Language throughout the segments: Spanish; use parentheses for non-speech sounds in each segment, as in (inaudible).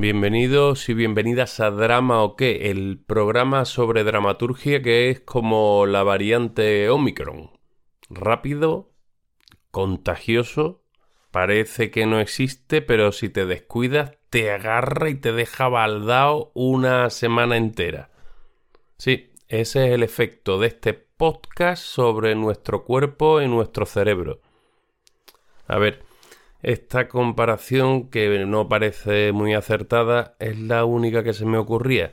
Bienvenidos y bienvenidas a Drama o qué, el programa sobre dramaturgia que es como la variante Omicron. Rápido, contagioso, parece que no existe, pero si te descuidas te agarra y te deja baldao una semana entera. Sí, ese es el efecto de este podcast sobre nuestro cuerpo y nuestro cerebro. A ver, esta comparación, que no parece muy acertada, es la única que se me ocurría,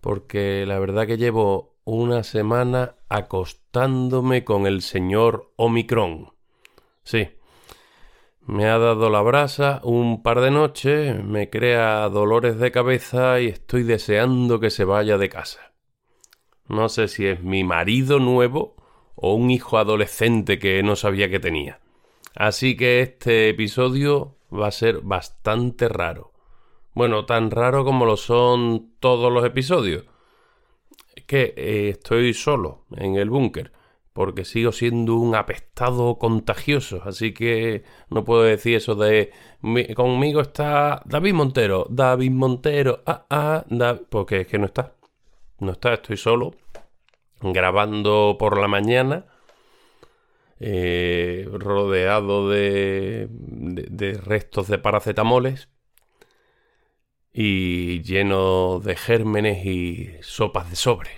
porque la verdad que llevo una semana acostándome con el señor Omicron. Sí, me ha dado la brasa un par de noches, me crea dolores de cabeza y estoy deseando que se vaya de casa. No sé si es mi marido nuevo o un hijo adolescente que no sabía que tenía. Así que este episodio va a ser bastante raro. Bueno, tan raro como lo son todos los episodios. Es que eh, estoy solo en el búnker, porque sigo siendo un apestado contagioso, así que no puedo decir eso de conmigo está David Montero, David Montero, ah, ah, porque es que no está. No está, estoy solo, grabando por la mañana eh, rodeado de, de, restos de paracetamoles y lleno de gérmenes y sopas de sobre.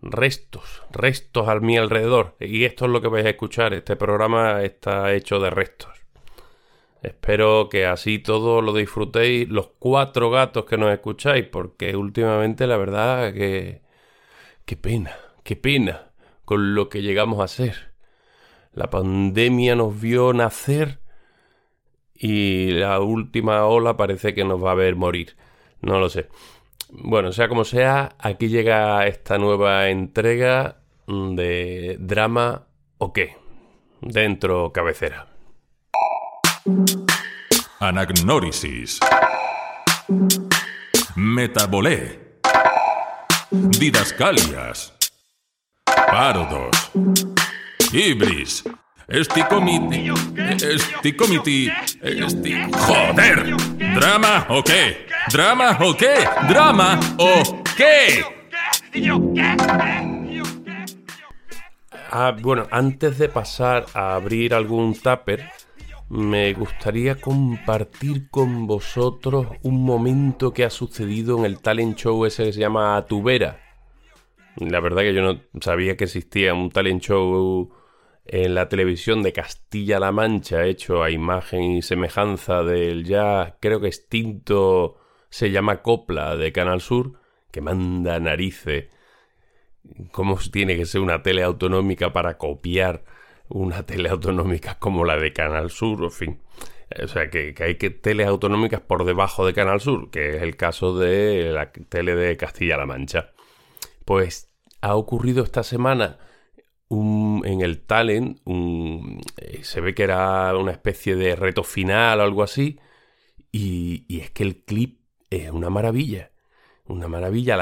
Restos, restos al mi alrededor. Y esto es lo que vais a escuchar. Este programa está hecho de restos. Espero que así todo lo disfrutéis, los cuatro gatos que nos escucháis, porque últimamente la verdad que... Qué pena, qué pena con lo que llegamos a ser. La pandemia nos vio nacer y la última ola parece que nos va a ver morir. No lo sé. Bueno, sea como sea, aquí llega esta nueva entrega de drama o qué. Dentro cabecera. Anagnórisis. Metabolé. Didascalias. Parodos. Ibris. Esticomiti. Esticomiti. Esti... ¡Joder! ¿Drama o qué? ¿Drama o qué? ¿Drama o qué? Ah, bueno, antes de pasar a abrir algún tupper, me gustaría compartir con vosotros un momento que ha sucedido en el talent show ese que se llama Tubera. La verdad que yo no sabía que existía un talent show en la televisión de Castilla-La Mancha, hecho a imagen y semejanza del ya creo que extinto se llama Copla de Canal Sur, que manda narices. ¿Cómo tiene que ser una tele autonómica para copiar una tele autonómica como la de Canal Sur? En fin. O sea, que, que hay que teles autonómicas por debajo de Canal Sur, que es el caso de la tele de Castilla-La Mancha. Pues ha ocurrido esta semana en el talent, eh, se ve que era una especie de reto final o algo así, y, es que el clip es una maravilla. Una maravilla.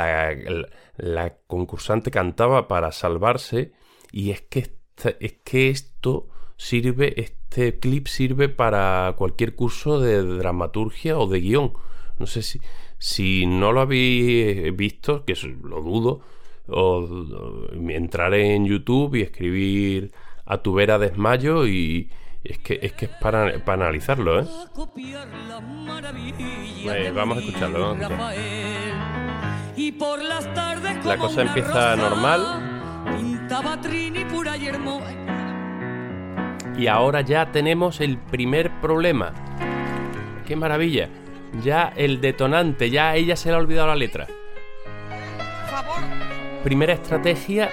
La, concursante cantaba para salvarse, y es que, es que esto sirve, este clip sirve para cualquier curso de dramaturgia o de guion. No sé si, si no lo habéis visto, que lo dudo, o, entrar en YouTube y escribir a tu vera desmayo y es que es que es para, para analizarlo, ¿eh? vamos a escucharlo. La cosa empieza normal. Y ahora ya tenemos el primer problema. ¡Qué maravilla! Ya el detonante, ya ella se le ha olvidado la letra. Primera estrategia,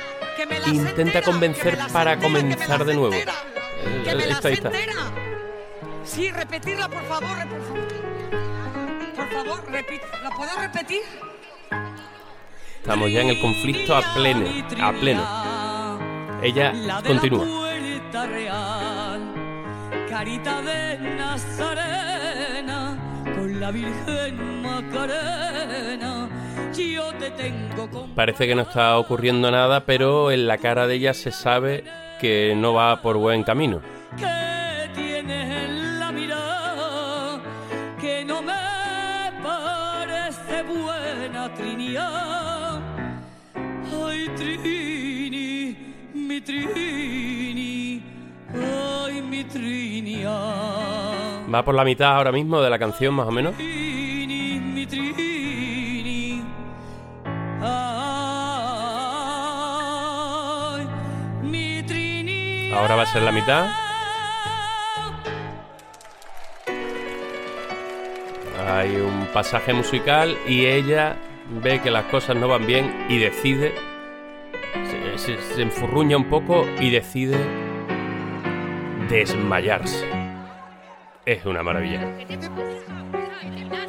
intenta convencer para comenzar de nuevo. Eh, está, ahí está. Sí, repetirla, por favor, por favor. ¿la puedo repetir? Estamos ya en el conflicto a pleno, a pleno. Ella continúa. carita de Nazarena, con la Virgen Macarena Parece que no está ocurriendo nada, pero en la cara de ella se sabe que no va por buen camino. qué buena Trinidad. Ay, Trini, mi Trini, ay, mi Trinidad. Va por la mitad ahora mismo de la canción, más o menos. Ahora va a ser la mitad. Hay un pasaje musical y ella ve que las cosas no van bien y decide. Se, enfurruña un poco y decide desmayarse. Es una maravilla.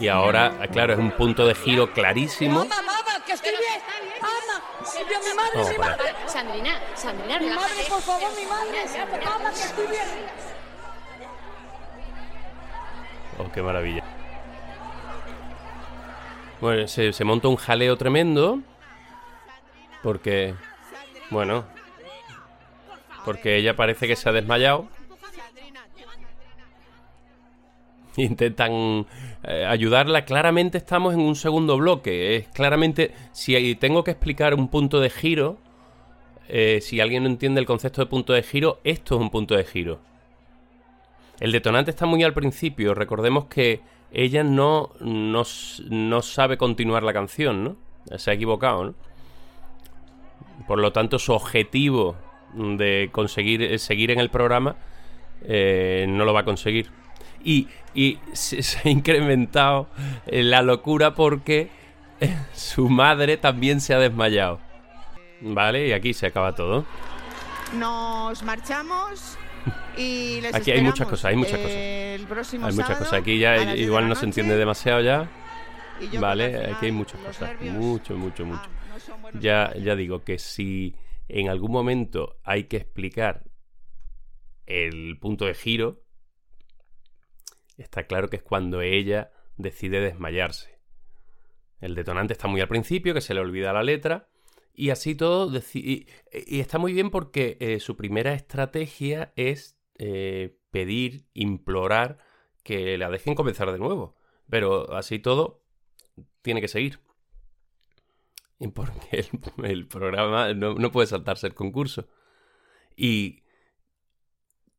Y ahora, claro, es un punto de giro clarísimo. Mamá, mamá, que estoy bien. Mamá, Silvia, mi madre, Vamos mi para madre. Sandrina, Sandrina, Mi madre, por favor, mi madre. Mamá, que estoy bien. Oh, qué maravilla. Bueno, se, se monta un jaleo tremendo. Porque. Bueno. Porque ella parece que se ha desmayado. (laughs) Intentan eh, ayudarla. Claramente estamos en un segundo bloque. Es claramente. Si tengo que explicar un punto de giro. eh, si alguien no entiende el concepto de punto de giro, esto es un punto de giro. El detonante está muy al principio. Recordemos que ella no, no, no sabe continuar la canción, ¿no? Se ha equivocado, ¿no? Por lo tanto, su objetivo de conseguir eh, seguir en el programa no lo va a conseguir. Y, y se, se ha incrementado eh, la locura porque eh, su madre también se ha desmayado. ¿Vale? Y aquí se acaba todo. Nos marchamos y les Aquí hay muchas cosas, hay muchas cosas. El próximo Hay muchas cosas. Aquí ya igual no se entiende demasiado ya. Vale, al aquí hay muchas cosas. nervios- Mucho, mucho, mucho. Ah, no buenos Ya, ya digo que si en algún momento hay que explicar el punto de giro, está claro que es cuando ella decide desmayarse. El detonante está muy al principio, que se le olvida la letra, y así todo. Y, y está muy bien porque eh, su primera estrategia es eh, pedir, implorar que la dejen comenzar de nuevo. Pero así todo, tiene que seguir. Porque el, programa no, no puede saltarse el concurso. Y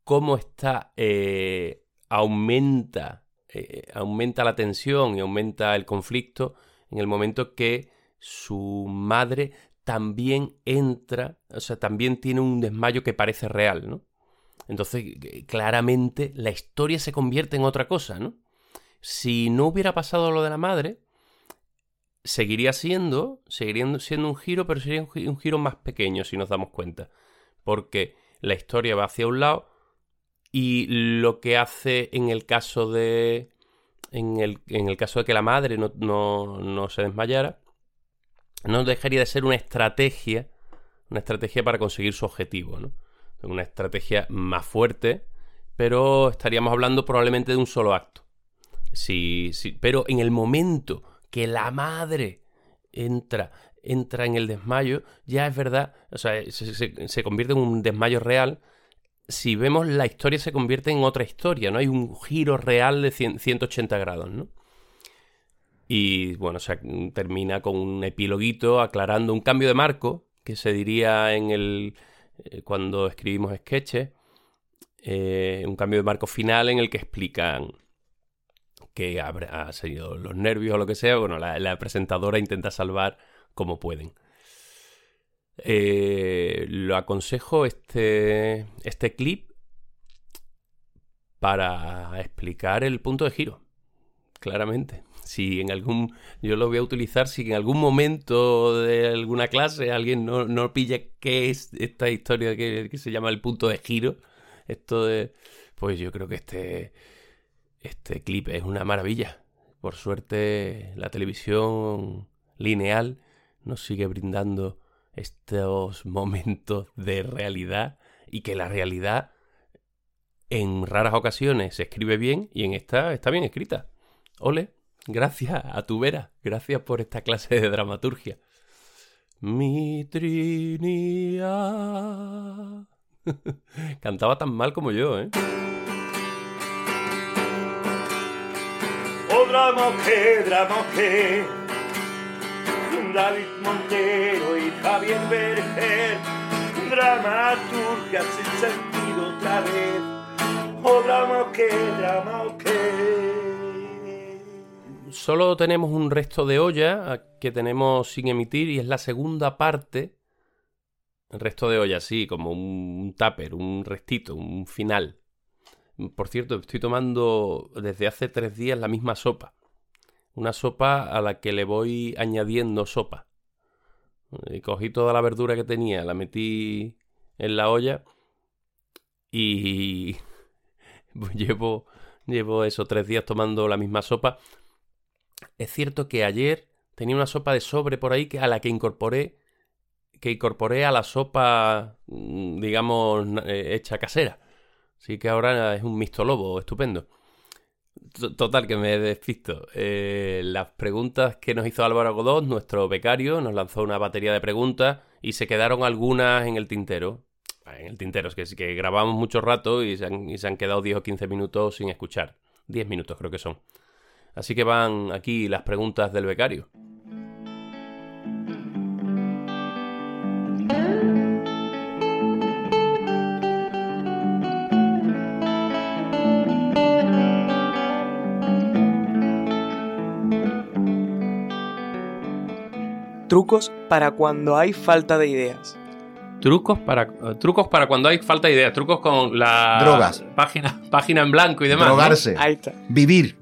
cómo está, eh, aumenta, eh, aumenta la tensión y aumenta el conflicto en el momento que su madre también entra, o sea, también tiene un desmayo que parece real, ¿no? Entonces, eh, claramente la historia se convierte en otra cosa, ¿no? Si no hubiera pasado lo de la madre, seguiría siendo, seguiría siendo un giro, pero sería un, un giro más pequeño si nos damos cuenta. Porque la historia va hacia un lado y lo que hace en el caso de. En el, en el caso de que la madre no, no, no se desmayara, no dejaría de ser una estrategia. Una estrategia para conseguir su objetivo, ¿no? Una estrategia más fuerte, pero estaríamos hablando probablemente de un solo acto. Sí, sí, pero en el momento que la madre entra, entra en el desmayo, ya es verdad, o sea, se, se- se convierte en un desmayo real. Si vemos la historia se convierte en otra historia, ¿no? Hay un giro real de 100 180 grados, ¿no? Y bueno, o sea, termina con un epiloguito aclarando un cambio de marco, que se diría en el. eh, cuando escribimos sketches. eh, un cambio de marco final en el que explican que habrá sido los nervios o lo que sea. Bueno, la, la presentadora intenta salvar como pueden. Eh, lo aconsejo este, este clip para explicar el punto de giro. Claramente. Si en algún. Yo lo voy a utilizar si en algún momento de alguna clase alguien no, no pilla qué es esta historia que, que se llama el punto de giro. Esto de. Pues yo creo que este. Este clip es una maravilla. Por suerte, la televisión lineal nos sigue brindando estos (laughs) momentos de realidad y que la realidad en raras ocasiones se escribe bien y en esta está bien escrita. Ole, gracias a tu vera, gracias por esta clase de dramaturgia. Mi Trinidad. (laughs) Cantaba tan mal como yo, ¿eh? Oh che, drama che, David Montero y Javier Berger. Dramaturgia sin sentido otra vez. O drama o qué, drama o. Solo tenemos un resto de olla que tenemos sin emitir y es la segunda parte. Resto de olla, sí, como un tupper, un restito, un final. Por cierto, estoy tomando desde hace tres días la misma sopa. Una sopa a la que le voy añadiendo sopa. Y cogí toda la verdura que tenía, la metí en la olla y (laughs) llevo, llevo esos tres días tomando la misma sopa. Es cierto que ayer tenía una sopa de sobre por ahí que a la que incorporé que incorporé a la sopa, mm, digamos, eh, hecha casera. Así que ahora es un mixto lobo estupendo. Total, que me despisto. Eh, las preguntas que nos hizo Álvaro Godón, nuestro becario, nos lanzó una batería de preguntas y se quedaron algunas en el tintero. En el tintero, es que, que grabamos mucho rato y se, han, y se han quedado 10 o 15 minutos sin escuchar. 10 minutos creo que son. Así que van aquí las preguntas del becario. Trucos para cuando hay falta de ideas. Trucos para, eh, trucos para cuando hay falta de ideas. Trucos con la Drogas. Página, página en blanco y demás. ¿no? Drogarse. Ahí está. Vivir.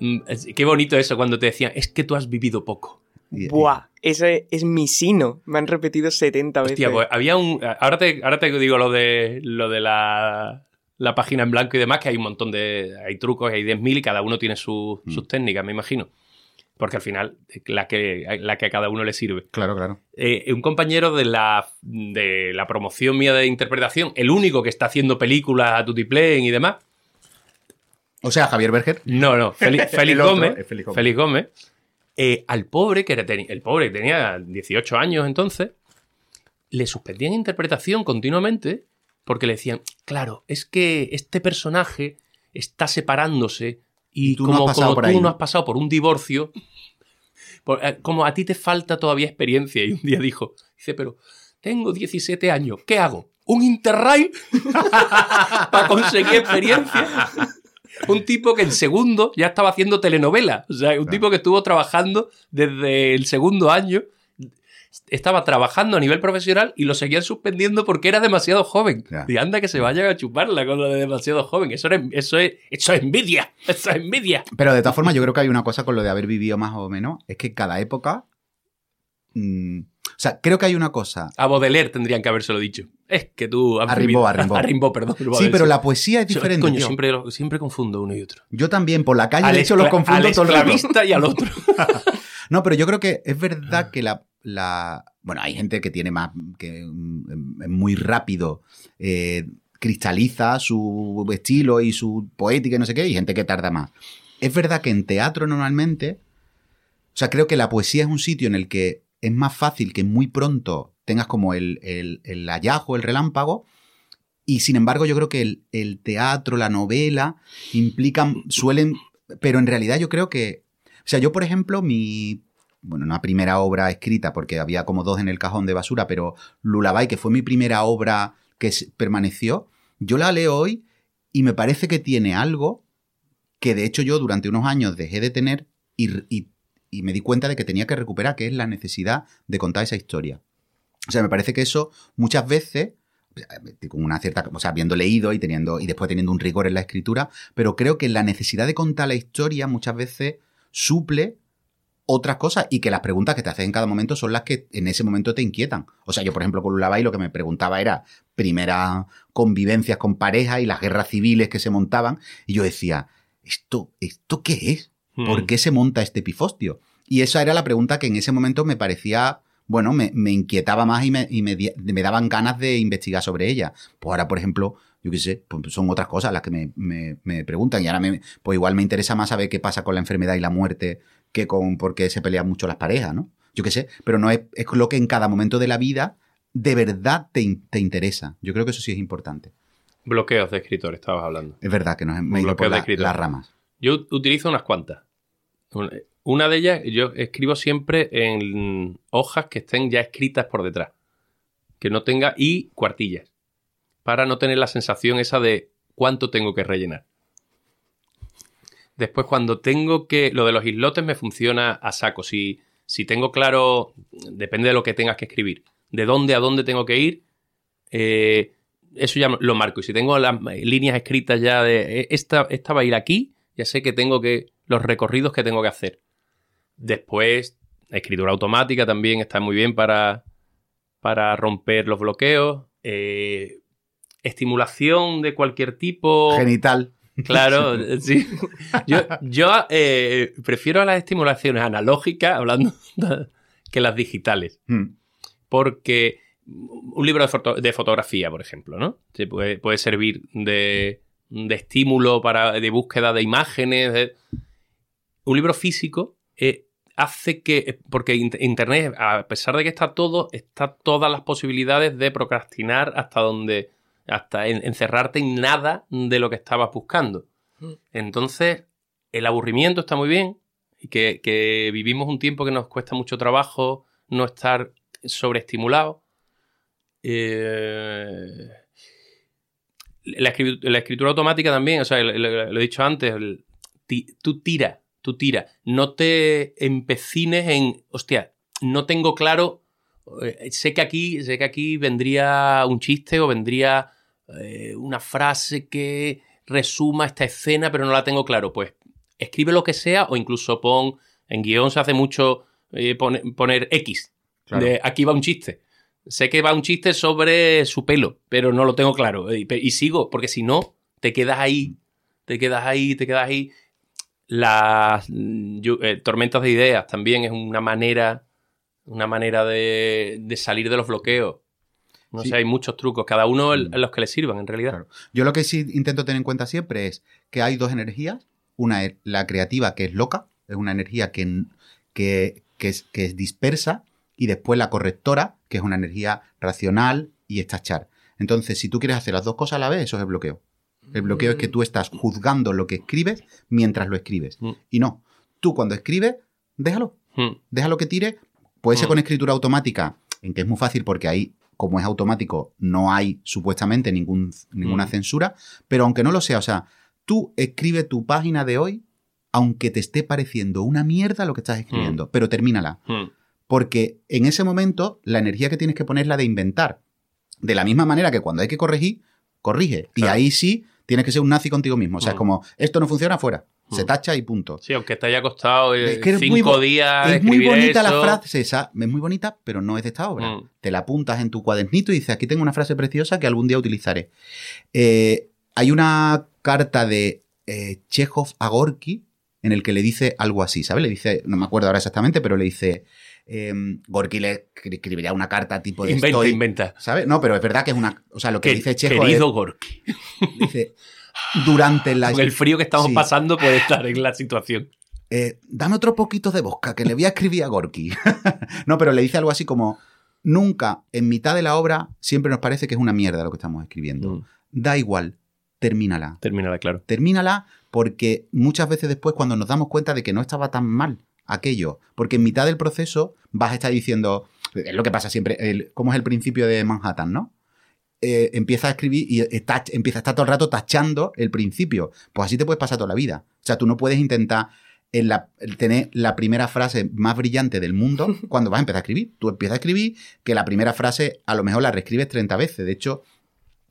Mm, es- Qué bonito eso cuando te decían, es que tú has vivido poco. Buah, ese es mi sino. Me han repetido 70 veces. Hostia, pues había un. Ahora te, ahora te digo lo de lo de la, la página en blanco y demás, que hay un montón de. Hay trucos, hay 10.000 y cada uno tiene su- Mm. sus técnicas, me imagino. Porque al final, la que, la que a cada uno le sirve. Claro, claro. Eh, un compañero de la, de la promoción mía de interpretación, el único que está haciendo películas a Tutiplén y demás. O sea, Javier Berger. No, no, (laughs) Félix, Gómez. Félix Gómez. Félix Gómez. eh, al pobre, que era el pobre que tenía 18 años entonces, le suspendían interpretación continuamente porque le decían, claro, es que este personaje está separándose y, Y tú no como, como tú ahí, no has pasado por un divorcio, por- eh, como a ti te falta todavía experiencia. Y un día dijo, dice, pero tengo 17 años, ¿qué hago? ¿Un interrail (laughs) para conseguir experiencia? (laughs) Un tipo que en segundo ya estaba haciendo telenovela. O sea, un Claro. tipo que estuvo trabajando desde el segundo año. Estaba trabajando a nivel profesional y lo seguían suspendiendo porque era demasiado joven. Y anda que se vayan a chuparla con lo de demasiado joven. Eso, era- eso, es, eso es envidia. Eso es envidia. Pero de todas formas, yo creo que hay una cosa con lo de haber vivido más o menos, es que cada época. mm, o sea, creo que hay una cosa. A Baudelaire tendrían que habérselo dicho. Es que tú has A Rimbaud, a Rimbaud. (laughs) A Rimbaud, perdón. Sí, pero la poesía es Yo- diferente. Coño, tío. siempre, lo- siempre confundo uno y otro. Yo también, por la calle, Al de hecho, los confundo al todo el rato. y al otro. (laughs) No, pero yo creo que es verdad que la, la- Bueno, hay gente que tiene más. que mm, es muy rápido. eh, cristaliza su estilo y su poética y no sé qué, y gente que tarda más. Es verdad que en teatro normalmente. O sea, creo que la poesía es un sitio en el que es más fácil que muy pronto tengas como el, el, el hallazgo, el relámpago. Y sin embargo, yo creo que el, el teatro, la novela, implican, suelen. Pero en realidad yo creo que. O sea, yo, por ejemplo, mi. Bueno, una primera obra escrita, porque había como dos en el cajón de basura, pero Lullaby, que fue mi primera obra que permaneció, yo la leo hoy y me parece que tiene algo que de hecho yo durante unos años dejé de tener y, y- y me di cuenta de que tenía que recuperar, que es la necesidad de contar esa historia. O sea, me parece que eso muchas veces, eh, con una cierta, o sea, habiendo leído y teniendo, y después teniendo un rigor en la escritura, pero creo que la necesidad de contar la historia muchas veces suple otras cosas y que las preguntas que te haces en cada momento son las que en ese momento te inquietan. O sea, yo, por ejemplo, con Lullaby lo que me preguntaba era primeras convivencias con pareja y las guerras civiles que se montaban y yo decía, ¿esto, ¿esto qué es? ¿Por Mm. qué se monta este pifostio? Y esa era la pregunta que en ese momento me parecía, bueno, me, me inquietaba más y, me, y me me daban ganas de investigar sobre ella. Pues ahora, por ejemplo, yo qué sé, pues son otras cosas las que me, me- me preguntan y ahora me, pues igual me interesa más saber qué pasa con la enfermedad y la muerte que con por qué se pelean mucho las parejas, ¿no? Yo qué sé, pero no es, es lo que en cada momento de la vida de verdad te, in- te interesa. Yo creo que eso sí es importante. Bloqueos de escritor, estabas hablando. Es verdad que nos hemos ido por de la- las ramas. Yo utilizo unas cuantas. Un- Una de ellas, yo escribo siempre en hojas que estén ya escritas por detrás. Que no tenga y cuartillas. Para no tener la sensación esa de cuánto tengo que rellenar. Después, cuando tengo que. Lo de los islotes me funciona a saco. Si, si tengo claro. Depende de lo que tengas que escribir. De dónde a dónde tengo que ir. eh, eso ya lo marco. Y si tengo las líneas escritas ya de. eh, Esta, esta va a ir aquí. Ya sé que tengo que. Los recorridos que tengo que hacer. Después, escritura automática también está muy bien para, para romper los bloqueos. Eh, estimulación de cualquier tipo. Genital. Claro, (laughs) sí. Yo, yo eh, prefiero las estimulaciones analógicas, hablando, (laughs) que las digitales. Mm. Porque un libro de, foto- de fotografía, por ejemplo, ¿no? Se puede, puede servir de, de estímulo para, de búsqueda de imágenes. de- Un libro físico eh, hace que. Porque in- Internet, a pesar de que está todo, está todas las posibilidades de procrastinar hasta donde. Hasta en- encerrarte en nada de lo que estabas buscando. Entonces, el aburrimiento está muy bien. Y que, que vivimos un tiempo que nos cuesta mucho trabajo no estar sobreestimulado. Eh, la, escritu- la escritura automática también, o sea, lo, lo- lo he dicho antes, el- ti- tú tira, tú tira. No te empecines en, hostia, no tengo claro, eh, sé que aquí, sé que aquí vendría un chiste o vendría eh, una frase que resuma esta escena, pero no la tengo claro. Pues escribe lo que sea o incluso pon, en guion se hace mucho eh, pone- poner X. Claro. De aquí va un chiste. Sé que va un chiste sobre su pelo, pero no lo tengo claro. Y, sigo, porque si no, te quedas ahí, te quedas ahí, te quedas ahí. Las yo- eh, tormentas de ideas también es una manera, una manera de, de salir de los bloqueos. No Sí. sé, hay muchos trucos, cada uno el- Mm. los que le sirvan, en realidad. Claro. Yo lo que sí intento tener en cuenta siempre es que hay dos energías. Una es la creativa, que es loca, es una energía que, que, que es, que es dispersa, y después la correctora, que es una energía racional y es tachar. Entonces, si tú quieres hacer las dos cosas a la vez, eso es el bloqueo. El bloqueo es que tú estás juzgando lo que escribes mientras lo escribes. Mm. Y no, tú cuando escribes, déjalo, Mm. déjalo que tire. Puede ser Mm. con escritura automática, en que es muy fácil porque ahí, como es automático, no hay supuestamente ningún, ninguna Mm. censura, pero aunque no lo sea, o sea, tú escribe tu página de hoy, aunque te esté pareciendo una mierda lo que estás escribiendo, pero termínala. Mm. Porque en ese momento la energía que tienes que poner es la de inventar. De la misma manera que cuando hay que corregir, corrige. Y ahí sí tienes que ser un nazi contigo mismo. O sea, es Mm. como, esto no funciona fuera. Se Mm. tacha y punto. Sí, aunque te haya costado eh, Es que es muy cinco días Es muy bonita la frase esa, es muy bonita, pero no es de esta obra. Mm. Te la apuntas en tu cuadernito y dices, aquí tengo una frase preciosa que algún día utilizaré. Eh, hay una carta de eh, Chekhov a Gorky en el que le dice algo así, ¿sabes? Le dice, no me acuerdo ahora exactamente, pero le dice, eh, Gorky le escri- escribiría una carta tipo de Inventa, estoy- inventa. ¿Sabes? No, pero es verdad que es una... O sea, lo que Que- dice Chekhov querido Gorky. es, dice, durante la... Con el frío que estamos Sí. pasando puede estar en la situación. eh, dame otro poquito de bosca que le voy a escribir a Gorky. (laughs) no, pero le dice algo así como, nunca en mitad de la obra siempre nos parece que es una mierda lo que estamos escribiendo. Mm. Da igual, termínala. Termínala, claro. Termínala porque muchas veces después cuando nos damos cuenta de que no estaba tan mal aquello, porque en mitad del proceso vas a estar diciendo, es lo que pasa siempre, el, ¿cómo es el principio de Manhattan, no? Eh, empieza a escribir y está, empieza a estar todo el rato tachando el principio. Pues así te puedes pasar toda la vida. O sea, tú no puedes intentar en la- el tener la primera frase más brillante del mundo (laughs) cuando vas a empezar a escribir. Tú empiezas a escribir que la primera frase a lo mejor la reescribes 30 veces. De hecho,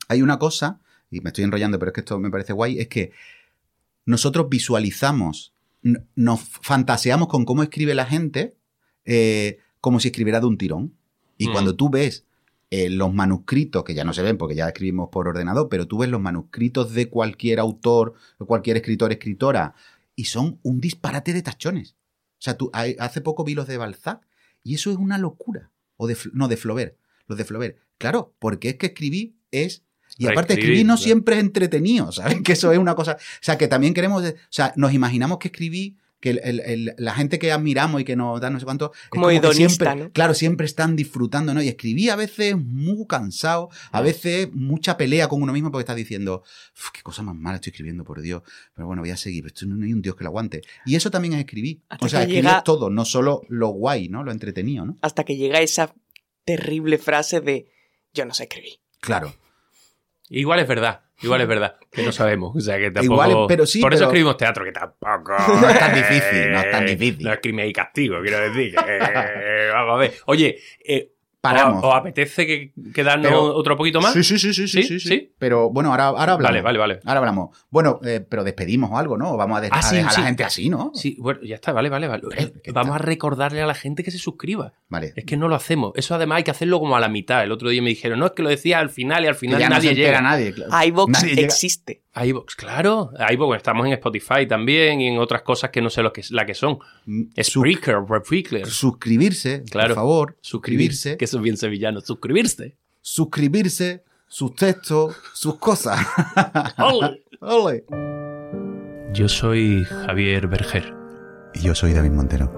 hay una cosa, y me estoy enrollando, pero es que esto me parece guay, es que nosotros visualizamos, nos fantaseamos con cómo escribe la gente eh, como si escribiera de un tirón. Y Mm. cuando tú ves eh, los manuscritos, que ya no se ven porque ya escribimos por ordenador, pero tú ves los manuscritos de cualquier autor, o cualquier escritor, escritora, y son un disparate de tachones. O sea, tú, hay- hace poco vi los de Balzac, y eso es una locura. O de, no, de Flaubert. Los de Flaubert. Claro, porque es que escribir es... Y aparte, escribir no siempre es entretenido, (laughs) ¿sabes? Que eso es una cosa... O sea, que también queremos... O sea, nos imaginamos que escribir, que el- el- el- la gente que admiramos y que nos da no sé cuánto. Como hedonista, siempre, ¿no? Claro, siempre están disfrutando, ¿no? Y escribí a veces muy cansado, a veces mucha pelea con uno mismo porque estás diciendo, "Uf, qué cosa más mala estoy escribiendo, por Dios. Pero bueno, voy a seguir, pero esto no hay un Dios que lo aguante. Y eso también es escribir. Hasta o sea, que escribir llega- todo, no solo lo guay, ¿no? Lo entretenido, ¿no? Hasta que llega esa terrible frase de yo no sé escribir. Claro. Igual es verdad, igual es verdad, que no sabemos. O sea, que tampoco... Igual pero sí, Por eso pero- escribimos teatro, que tampoco... (laughs) No es tan (laughs) difícil, no es tan difícil. No es crimen y castigo, quiero decir. que, eh, vamos a ver. Oye, eh, Paramos. ¿os, apetece que, que darnos Pero- otro poquito más? Sí, sí, sí, sí, sí, ¿Sí? sí. Pero bueno, ahora, ahora hablamos. Vale, vale, vale. Ahora hablamos. Bueno, eh, pero despedimos o algo, ¿no? O vamos a, de- Ah, a sí, dejar sí. a la gente así, ¿no? Sí, bueno, ya está, vale, vale, vale. Eh, ¿qué Vamos a recordarle a la gente que se suscriba. Vale. Es que no lo hacemos. Eso además hay que hacerlo como a la mitad. El otro día me dijeron, no, es que lo decía al final y al final ya no nadie se entera llega. nadie. claro. iVox existe. iVoox, claro. iVoox, estamos en Spotify también y en otras cosas que no sé lo que, la que son. Mm, Spreaker, Spreaker. suscribirse, Claro. por favor. Suscribirse. Que eso es bien sevillano. Suscribirse. Suscribirse, sus textos, sus cosas. (laughs) Ole. Ole. Yo soy Javier Berger. Y yo soy David Montero.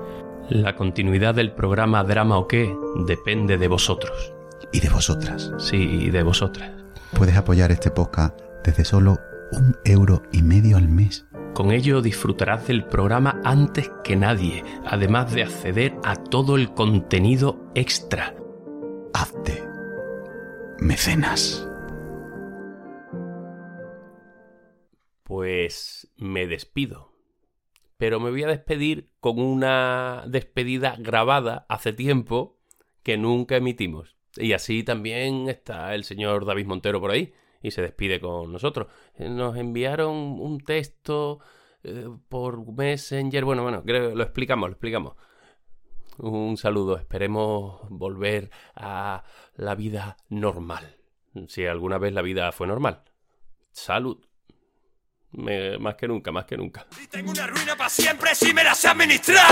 La continuidad del programa Drama o qué depende de vosotros. Y de vosotras. Sí, de vosotras. Puedes apoyar este podcast desde solo un euro y medio al mes. Con ello disfrutarás del programa antes que nadie, además de acceder a todo el contenido extra. Hazte mecenas. Pues me despido. Pero me voy a despedir con una despedida grabada hace tiempo que nunca emitimos. Y así también está el señor David Montero por ahí y se despide con nosotros. Eh, Nos enviaron un texto eh, por Messenger. Bueno, bueno, creo lo explicamos, lo explicamos. Un saludo, esperemos volver a la vida normal. Si alguna vez la vida fue normal. Salud. Más que nunca, más que nunca. Tengo una ruina para siempre si me la sé administrar.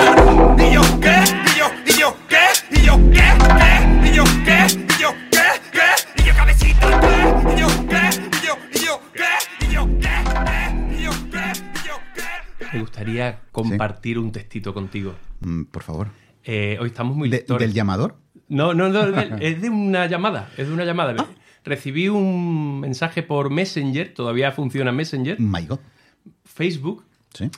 ¿Y yo qué? ¿Y yo? ¿Y yo qué? ¿Y yo qué? ¿Qué? ¿Y yo qué? ¿Y yo qué? ¿Qué? ¿Y yo cabecita qué? ¿Y yo qué? ¿Y yo? ¿Y yo qué? ¿Y yo qué? ¿Qué? ¿Y yo qué? ¿Y yo qué? Me gustaría compartir un textito contigo. Mm, por favor. Eh, hoy estamos muy De- lectores. ¿Del llamador? No, no, no, de- (laughs) es de una llamada. Es de una llamada. Ah. Recibí un mensaje por Messenger, todavía funciona Messenger, My God. Facebook, Sí.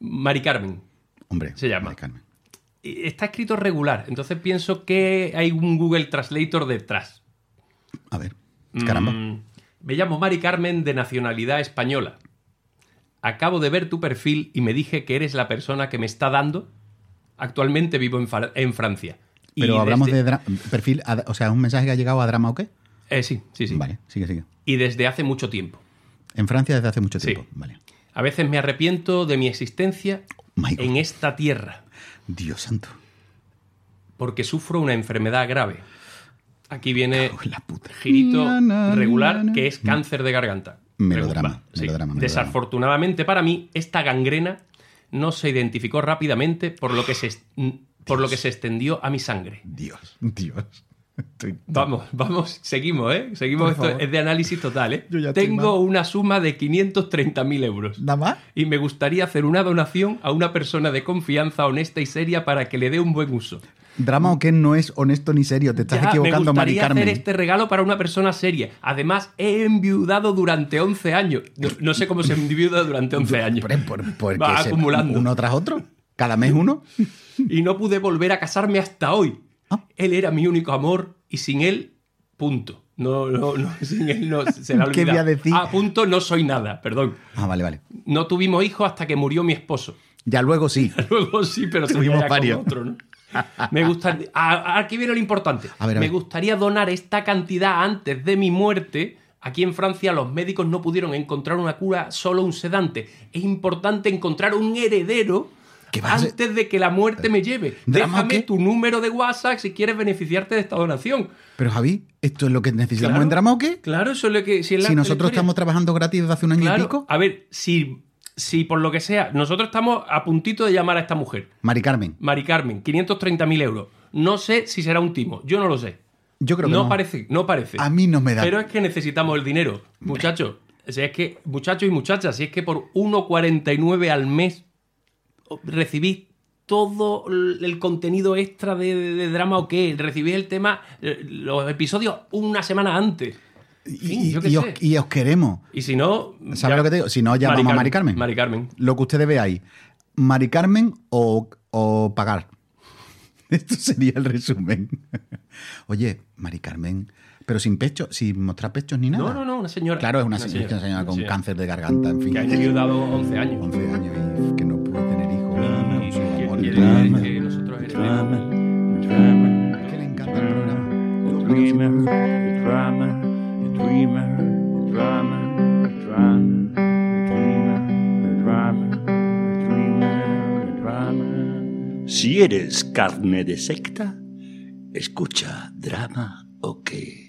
Mari Carmen. Hombre. Se llama. Mari Carmen. Y Está escrito regular, entonces pienso que hay un Google Translator detrás. A ver. Caramba. Mm, me llamo Mari Carmen de nacionalidad española. Acabo de ver tu perfil y me dije que eres la persona que me está dando. Actualmente vivo en, Fra- en Francia. Y Pero hablamos desde- de perfil, o sea, un mensaje que ha llegado a drama o qué? Eh, sí, sí, sí. Vale, sigue, sigue. Y desde hace mucho tiempo. En Francia desde hace mucho Sí. tiempo. Vale. A veces me arrepiento de mi existencia God. en esta tierra Dios santo. porque sufro una enfermedad grave. Aquí viene girito Na, na, regular na, que es cáncer de garganta. Melodrama, Regu- va, sí. melodrama, melodrama. Desafortunadamente para mí, esta gangrena no se identificó rápidamente por lo que se, por lo que se extendió a mi sangre. Dios, Dios. Estoy- Vamos, vamos, seguimos, ¿eh? Seguimos, Por esto es de análisis total, ¿eh? Yo ya Tengo una suma de 530.000 euros. ¿Nada más? Y me gustaría hacer una donación a una persona de confianza honesta y seria para que le dé un buen uso. Drama o qué no es honesto ni serio. Te estás Ya, equivocando, me Mari Carmen. hacer este regalo para una persona seria. Además, he enviudado durante 11 años. No, no sé cómo se enviuda durante 11 años. Por- por- porque Va se- acumulando. Uno tras otro. Cada mes uno. Y no pude volver a casarme hasta hoy. Ah. Él era mi único amor y sin él, punto. No, no, no, (laughs) sin él no se la ¿Qué voy a decir? Ah, punto, no soy nada, perdón. Ah, vale, vale. No tuvimos hijos hasta que murió mi esposo. Ya luego sí. (laughs) Luego sí, pero Tuvimos sería ya con varios. otro, ¿no? Me gustaría. Aquí viene lo importante. A ver, a Me gustaría donar esta cantidad antes de mi muerte. Aquí en Francia los médicos no pudieron encontrar una cura, solo un sedante. Es importante encontrar un heredero antes de que la muerte me lleve. ¿Drama Déjame tu número de WhatsApp si quieres beneficiarte de esta donación. Pero Javi, ¿esto es lo que necesitamos Claro. en drama o qué? Claro, eso es lo que. Si, es la- Si la nosotros estamos trabajando gratis desde hace un año Claro, y pico. A ver, si, si por lo que sea, nosotros estamos a puntito de llamar a esta mujer. Mari Carmen, Mari Carmen, 530.000 euros. No sé si será un timo, yo no lo sé. yo creo que no, no. parece, no parece. A mí no me da. Pero es que necesitamos el dinero, muchachos. Si es que, muchachos y muchachas, si es que por 1,49 al mes recibís todo el contenido extra de, de- de drama o qué, recibís el tema, eh, los episodios una semana antes. Y, os, sé. y os queremos. Y si no. ¿Sabes ya- lo que te digo? Si no, llamamos a Mari Carmen. Mari Carmen. Lo que ustedes veáis. Mari Carmen o, o pagar. (laughs) Esto sería el resumen. (laughs) Oye, Mari Carmen, pero sin pecho, sin mostrar pechos ni nada. No, no, no, una señora. Claro, es una, señora, una señora con señora. cáncer de garganta, en fin. Que ha enviudado 11 años. 11 años y que no puede tener hijos. Y Su que amor. quiere que nosotros heredemos. Es que le encanta el programa. dreamer, the drama, the dreamer, the drama, the drama, the dreamer, the drama, the dreamer, the drama. Si eres carne de secta, escucha drama o qué.